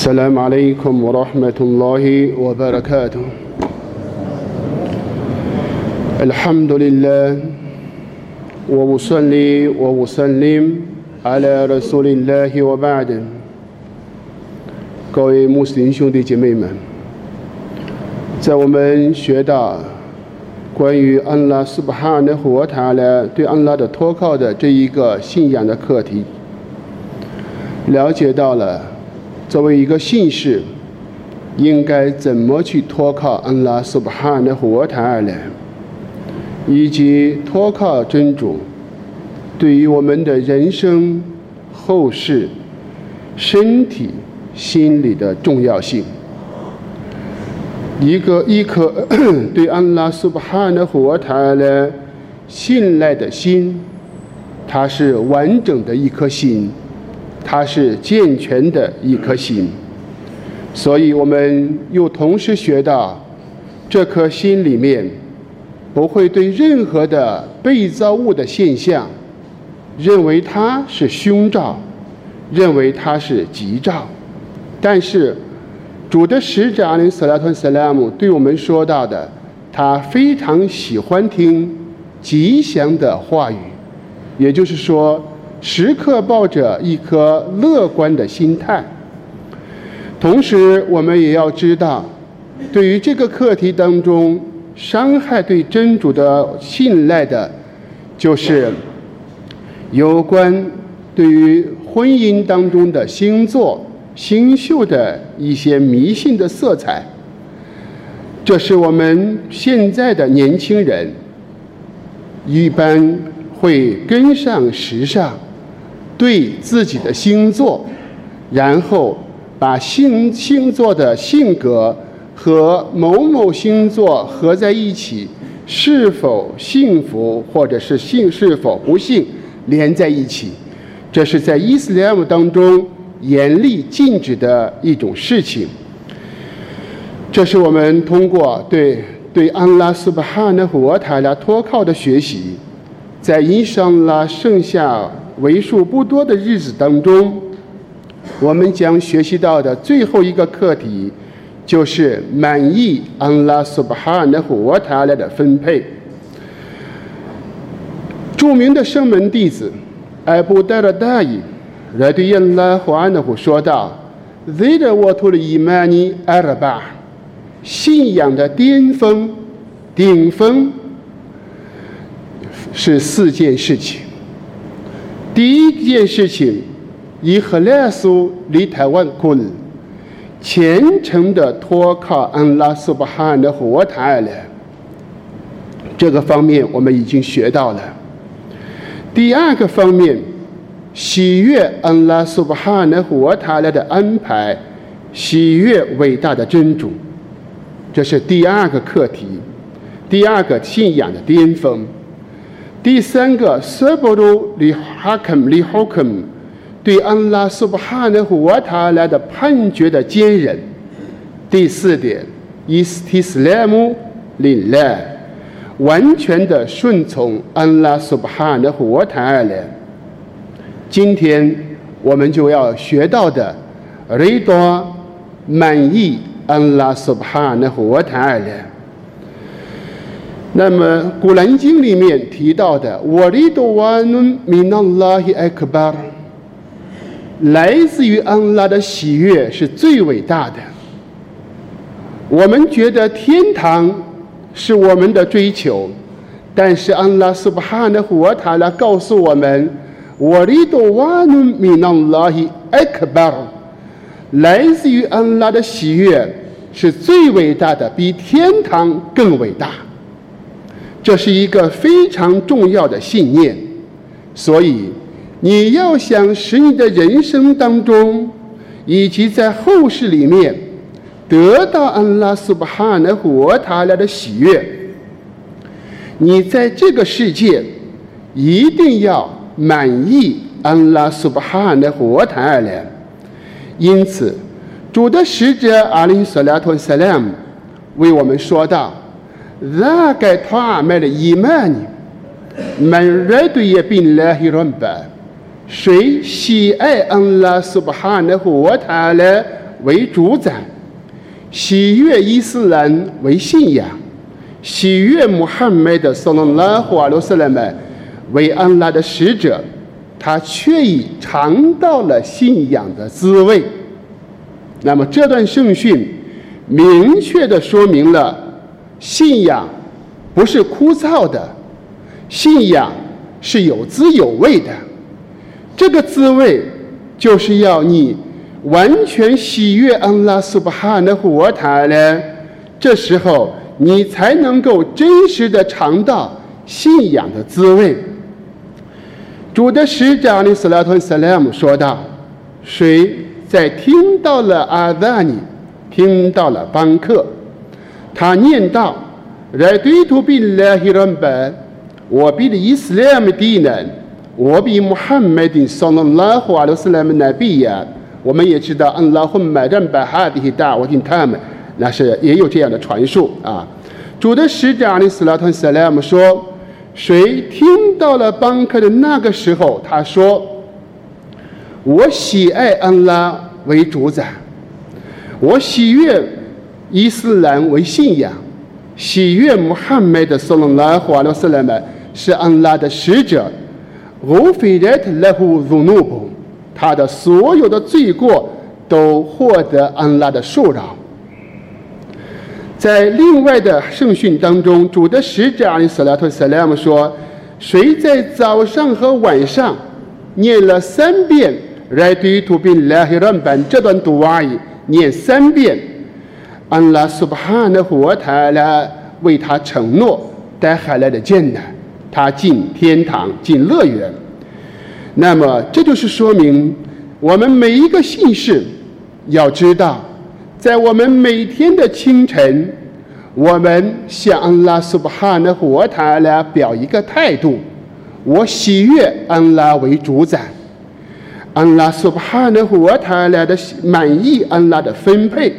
السلام عليكم ورحمة الله وبركاته الحمد لله وأصلي وأسلم على رسول الله وبعد 各位穆斯林兄弟姐妹们，在我们学到关于安拉苏巴哈的活塔呢，对安拉的托靠的这一个信仰的课题，了解到了 作为一个信士，应该怎么去托靠安拉苏巴哈的活塔呢？以及托靠真主对于我们的人生、后世、身体。心理的重要性。一个一颗 对安拉苏巴哈的活塔呢信赖的心，它是完整的一颗心，它是健全的一颗心。所以我们又同时学到，这颗心里面不会对任何的被造物的现象认为它是凶兆，认为它是吉兆。但是，主的使者阿林斯拉特斯拉姆对我们说到的，他非常喜欢听吉祥的话语，也就是说，时刻抱着一颗乐观的心态。同时，我们也要知道，对于这个课题当中伤害对真主的信赖的，就是有关对于婚姻当中的星座。星宿的一些迷信的色彩，这是我们现在的年轻人一般会跟上时尚，对自己的星座，然后把星星座的性格和某某星座合在一起，是否幸福或者是幸是否不幸连在一起，这是在伊斯兰当中。严厉禁止的一种事情，这是我们通过对对安拉苏巴哈纳和塔拉托靠的学习，在伊上拉剩下为数不多的日子当中，我们将学习到的最后一个课题，就是满意安拉苏巴哈纳和塔拉的分配。著名的圣门弟子艾布戴尔大伊。来对印拉和安德虎说道：“Zid 沃图的伊曼尼阿拉巴，信仰的巅峰、顶峰是四件事情。第一件事情，以赫拉苏离台湾滚，虔诚的托靠安拉苏巴罕的活台了。这个方面我们已经学到了。第二个方面。”喜悦安拉苏巴哈纳活他来的安排，喜悦伟大的真主，这是第二个课题，第二个信仰的巅峰。第三个，舍不鲁里哈肯里哈肯，对安拉苏巴哈纳和他来的判决的坚韧。第四点，伊斯提斯莱姆林来，完全的顺从安拉苏巴哈纳和他来。今天我们就要学到的，雷多满意安拉苏巴哈的活塔了。那么古兰经里面提到的，我里多瓦努米纳拉希艾克巴，来自于安拉的喜悦是最伟大的。我们觉得天堂是我们的追求，但是安拉苏巴哈的活塔来告诉我们。我里多瓦努米纳拉希艾克巴，来自于安拉的喜悦是最伟大的，比天堂更伟大。这是一个非常重要的信念，所以你要想使你的人生当中，以及在后世里面得到安拉苏巴哈的和他俩的喜悦，你在这个世界一定要。满意安拉苏巴哈的活塔了，因此主的使者阿里索拉托萨拉姆为我们说道：“那该他买的伊曼尼，门热对也并来希伦巴，谁喜爱安拉苏巴哈的活塔了，为主宰，喜悦伊斯兰为信仰，喜悦穆罕默德（萨拉拉胡阿鲁斯莱们）为安拉的使者，他却已尝到了信仰的滋味。那么这段圣训明确的说明了，信仰不是枯燥的，信仰是有滋有味的。这个滋味就是要你完全喜悦安拉苏巴哈的活塔呢，这时候你才能够真实的尝到信仰的滋味。主的使者阿里斯拉托萨拉姆说道：“谁在听到了阿达尼，听到了邦克，他念道：‘来对图比拉希伦本，我比的伊斯兰的人。’”我比穆罕默德上拉胡阿鲁斯莱姆那比呀，我们也知道，安拉会买单把哈迪大我听他们，那是也有这样的传说啊。主的使者阿里斯拉特萨拉姆说：“谁听到了邦克的那个时候，他说：我喜爱安拉为主宰，我喜悦伊斯兰为信仰，喜悦穆罕默德上了拉胡阿鲁斯莱姆是安拉的使者。”无非的勒胡如怒不，他的所有的罪过都获得安拉的恕饶。在另外的圣训当中，主的使者阿里斯拉托斯莱姆说：“谁在早上和晚上念了三遍来对图宾拉希兰本这段读阿语，念三遍，安拉苏巴哈的活塔拉为他承诺带回来的艰难。”他进天堂，进乐园。那么，这就是说明我们每一个信士要知道，在我们每天的清晨，我们向安拉苏巴哈的活塔来表一个态度：我喜悦安拉为主宰，安拉苏巴哈的活塔来的满意安拉的分配。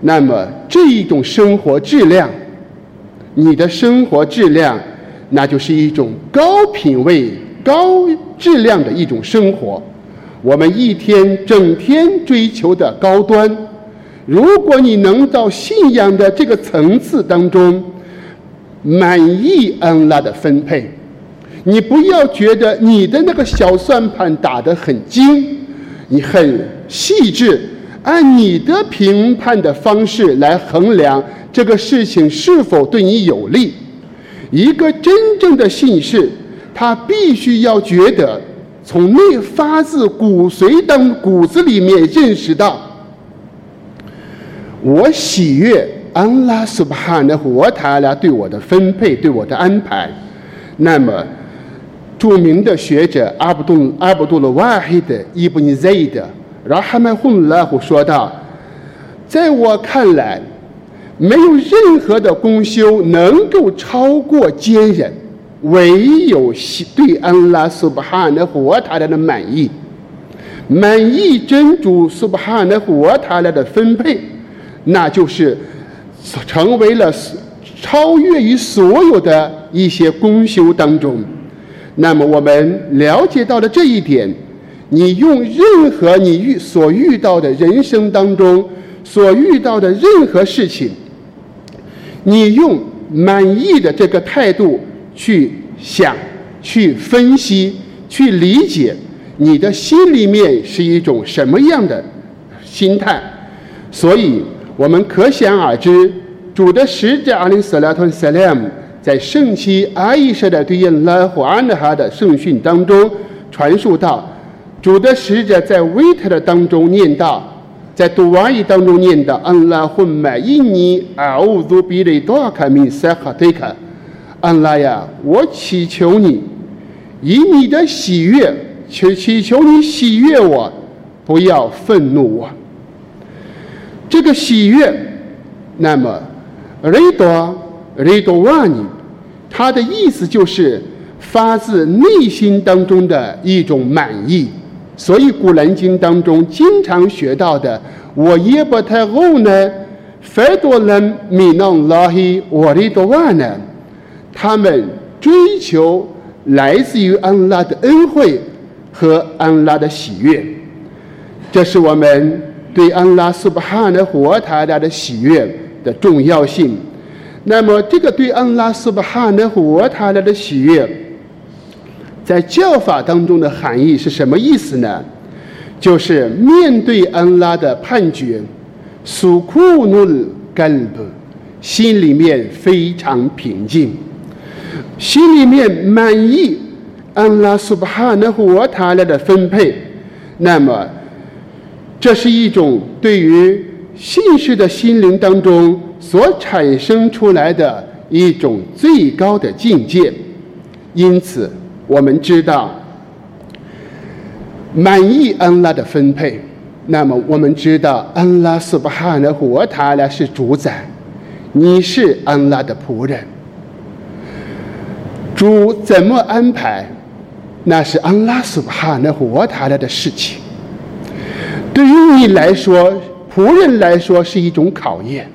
那么，这一种生活质量，你的生活质量。那就是一种高品位、高质量的一种生活。我们一天整天追求的高端，如果你能到信仰的这个层次当中，满意安拉的分配，你不要觉得你的那个小算盘打得很精，你很细致，按你的评判的方式来衡量这个事情是否对你有利。一个真正的信士，他必须要觉得从内发自骨髓当骨子里面认识到，我喜悦安拉苏巴哈的活塔拉对我的分配，对我的安排。那么，著名的学者阿卜杜阿卜杜勒瓦黑的伊布尼赛德，然后哈麦混拉胡说道，在我看来。没有任何的功修能够超过坚忍，唯有对安拉苏巴哈的活塔来的满意，满意真主苏巴哈的活塔来的分配，那就是成为了超越于所有的一些功修当中。那么我们了解到了这一点，你用任何你遇所遇到的人生当中所遇到的任何事情。你用满意的这个态度去想、去分析、去理解，你的心里面是一种什么样的心态？所以我们可想而知，主的使者阿里斯拉托斯莱姆在圣妻阿伊舍的对应拉胡安的哈的圣训当中传述到，主的使者在维特的当中念道。在读完语当中念道安拉混买印尼阿乌祖比雷多卡米塞哈特卡，安拉呀，我祈求你以你的喜悦，求祈求你喜悦我，不要愤怒我。这个喜悦，那么雷多雷多瓦尼，它的意思就是发自内心当中的一种满意。所以，《古兰经》当中经常学到的“我耶不太后呢，非多人米弄拉黑我的多万呢”，他们追求来自于安拉的恩惠和安拉的喜悦。这是我们对安拉苏巴哈的活塔拉的喜悦的重要性。那么，这个对安拉苏巴哈的活塔拉的喜悦，在教法当中的含义是什么意思呢？就是面对安拉的判决，苏库努干布，心里面非常平静，心里面满意安拉苏巴哈的活塔拉的分配，那么。这是一种对于信士的心灵当中所产生出来的一种最高的境界，因此我们知道满意安拉的分配，那么我们知道安拉斯巴哈的活塔拉是主宰，你是安拉的仆人，主怎么安排，那是安拉斯巴哈的活塔拉的事情。对于你来说，仆人来说是一种考验。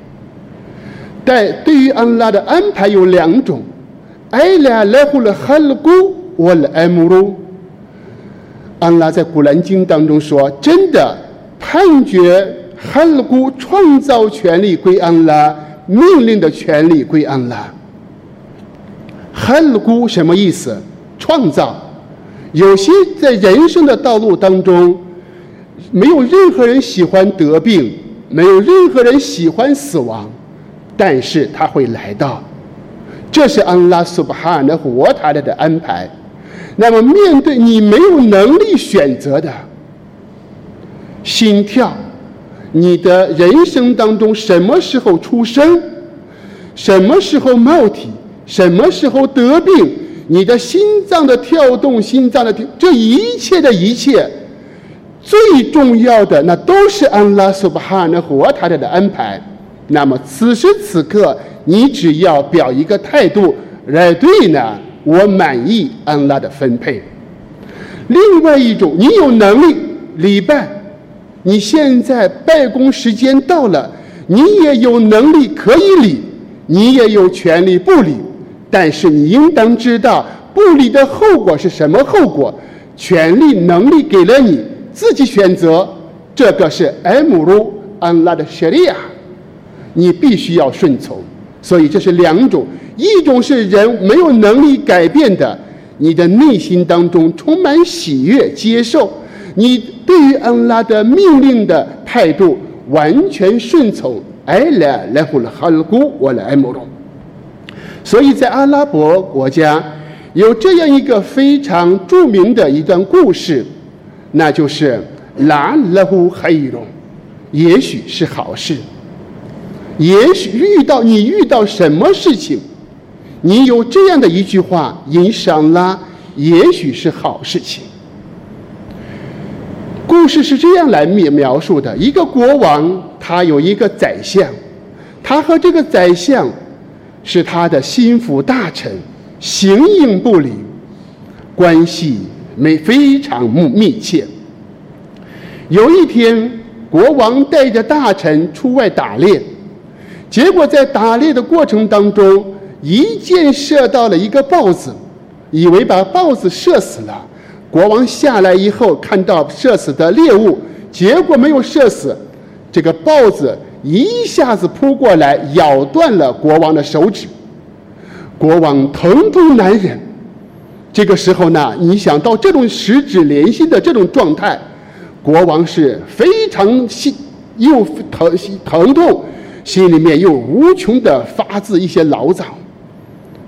但对于安拉的安排有两种：艾拉来乎了哈鲁古，我了艾姆鲁。安拉在古兰经当中说：“真的，判决哈鲁古创造权利归安拉，命令的权利归安拉。”哈鲁古什么意思？创造。有些在人生的道路当中。没有任何人喜欢得病，没有任何人喜欢死亡，但是他会来到，这是安拉苏巴哈的活塔的安排。那么，面对你没有能力选择的心跳，你的人生当中什么时候出生，什么时候冒体，什么时候得病，你的心脏的跳动，心脏的这一切的一切。最重要的那都是安拉苏巴哈的活塔的安排。那么此时此刻，你只要表一个态度来对呢，我满意安拉的分配。另外一种，你有能力礼拜，你现在拜公时间到了，你也有能力可以礼，你也有权利不礼，但是你应当知道不礼的后果是什么后果？权利能力给了你。自己选择，这个是艾姆鲁安拉的舍利亚，你必须要顺从。所以这是两种：一种是人没有能力改变的，你的内心当中充满喜悦，接受你对于安拉的命令的态度完全顺从。艾拉来呼了哈尔古，我来艾姆鲁。所以在阿拉伯国家有这样一个非常著名的一段故事。那就是拉勒呼黑龙，也许是好事。也许遇到你遇到什么事情，你有这样的一句话，引上拉，也许是好事情。故事是这样来描描述的：一个国王，他有一个宰相，他和这个宰相是他的心腹大臣，形影不离，关系。没非常密密切。有一天，国王带着大臣出外打猎，结果在打猎的过程当中，一箭射到了一个豹子，以为把豹子射死了。国王下来以后，看到射死的猎物，结果没有射死，这个豹子一下子扑过来，咬断了国王的手指。国王疼痛难忍。这个时候呢，你想到这种十指连心的这种状态，国王是非常心又疼疼痛，心里面又无穷的发自一些牢骚。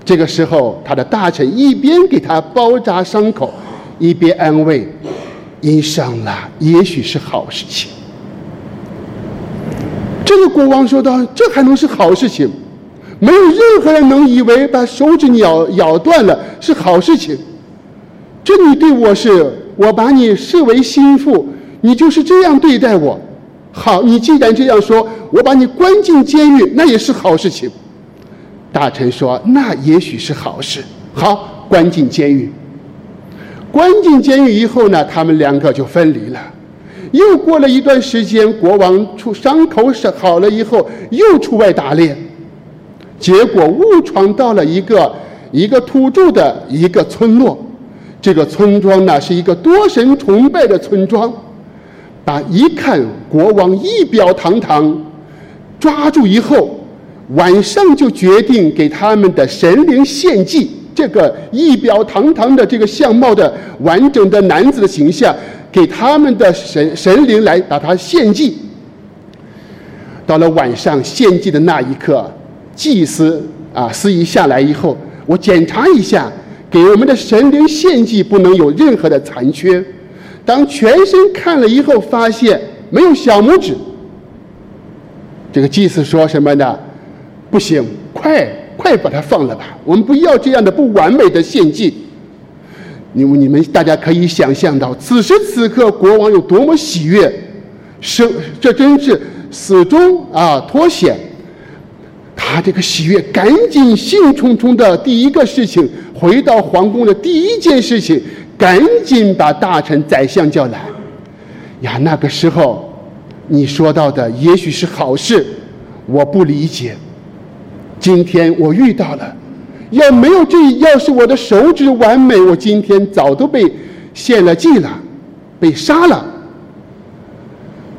这个时候，他的大臣一边给他包扎伤口，一边安慰：“因伤了，也许是好事情。”这个国王说道：“这还能是好事情？”没有任何人能以为把手指咬咬断了是好事情。这你对我是，我把你视为心腹，你就是这样对待我。好，你既然这样说，我把你关进监狱，那也是好事情。大臣说：“那也许是好事。”好，关进监狱。关进监狱以后呢，他们两个就分离了。又过了一段时间，国王出伤口是好了以后，又出外打猎。结果误闯到了一个一个土著的一个村落，这个村庄呢是一个多神崇拜的村庄，啊一看国王仪表堂堂，抓住以后，晚上就决定给他们的神灵献祭。这个仪表堂堂的这个相貌的完整的男子的形象，给他们的神神灵来把他献祭。到了晚上献祭的那一刻，祭司啊司仪下来以后，我检查一下，给我们的神灵献祭不能有任何的残缺。当全身看了以后，发现没有小拇指。这个祭司说什么呢？不行，快快把它放了吧！我们不要这样的不完美的献祭。你们你们大家可以想象到，此时此刻国王有多么喜悦，生这真是死中啊脱险。他这个喜悦，赶紧兴冲冲的第一个事情，回到皇宫的第一件事情。赶紧把大臣、宰相叫来。呀，那个时候，你说到的也许是好事，我不理解。今天我遇到了，要没有这，要是我的手指完美，我今天早都被献了祭了，被杀了。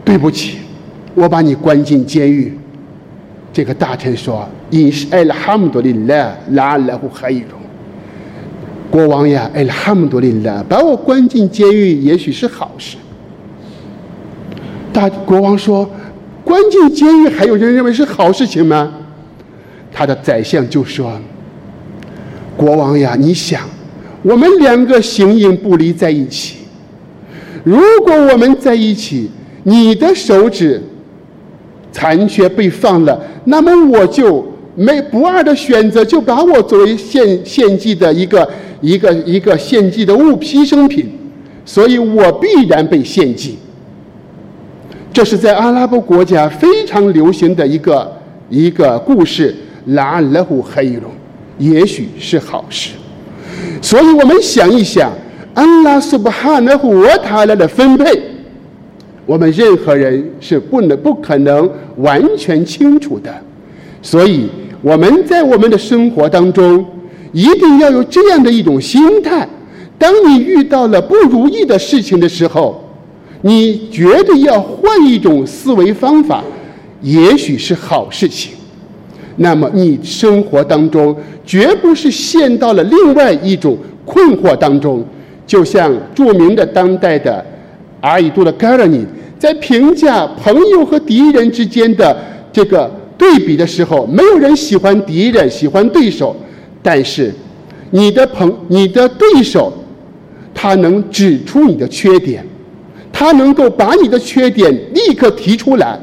对不起，我把你关进监狱。这个大臣说：“因是艾拉哈姆多利拉拉拉胡哈伊鲁。”国王呀，哎，哈姆多利拉，把我关进监狱也许是好事。大国王说：“关进监狱还有人认为是好事情吗？”他的宰相就说：“国王呀，你想，我们两个形影不离在一起，如果我们在一起，你的手指残缺被放了，那么我就没不二的选择，就把我作为献献祭的一个。”一个一个献祭的物牺牲品，所以我必然被献祭。这是在阿拉伯国家非常流行的一个一个故事。拉勒胡黑龙，也许是好事。所以我们想一想，安拉苏布哈纳胡沃塔拉的分配，我们任何人是不能不可能完全清楚的。所以我们在我们的生活当中。一定要有这样的一种心态：当你遇到了不如意的事情的时候，你绝对要换一种思维方法，也许是好事情。那么你生活当中绝不是陷到了另外一种困惑当中。就像著名的当代的阿伊杜的盖尔尼在评价朋友和敌人之间的这个对比的时候，没有人喜欢敌人，喜欢对手。但是，你的朋、你的对手，他能指出你的缺点，他能够把你的缺点立刻提出来，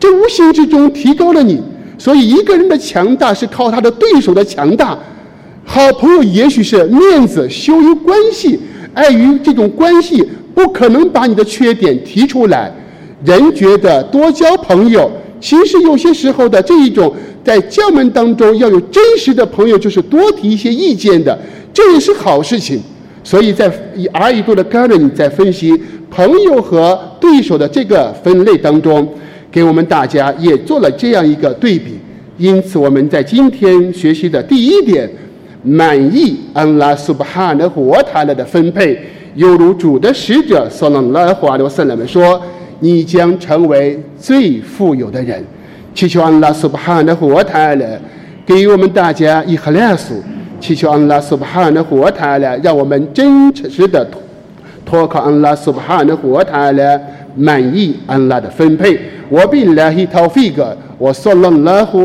这无形之中提高了你。所以，一个人的强大是靠他的对手的强大。好朋友也许是面子羞于关系，碍于这种关系，不可能把你的缺点提出来。人觉得多交朋友，其实有些时候的这一种。在教门当中要有真实的朋友，就是多提一些意见的，这也是好事情。所以在以阿伊多的 g a r d e n 在分析朋友和对手的这个分类当中，给我们大家也做了这样一个对比。因此，我们在今天学习的第一点，满意安拉苏巴哈的活塔勒的分配，犹如主的使者所能拉华留圣人们说：“你将成为最富有的人。”祈求安拉苏巴哈的活塔勒给我们大家一赫拉苏，祈求安拉苏巴哈的活塔勒让我们真实的托靠安拉苏巴哈的活塔勒满意安拉的分配。我比拉希陶菲格，我说了拉胡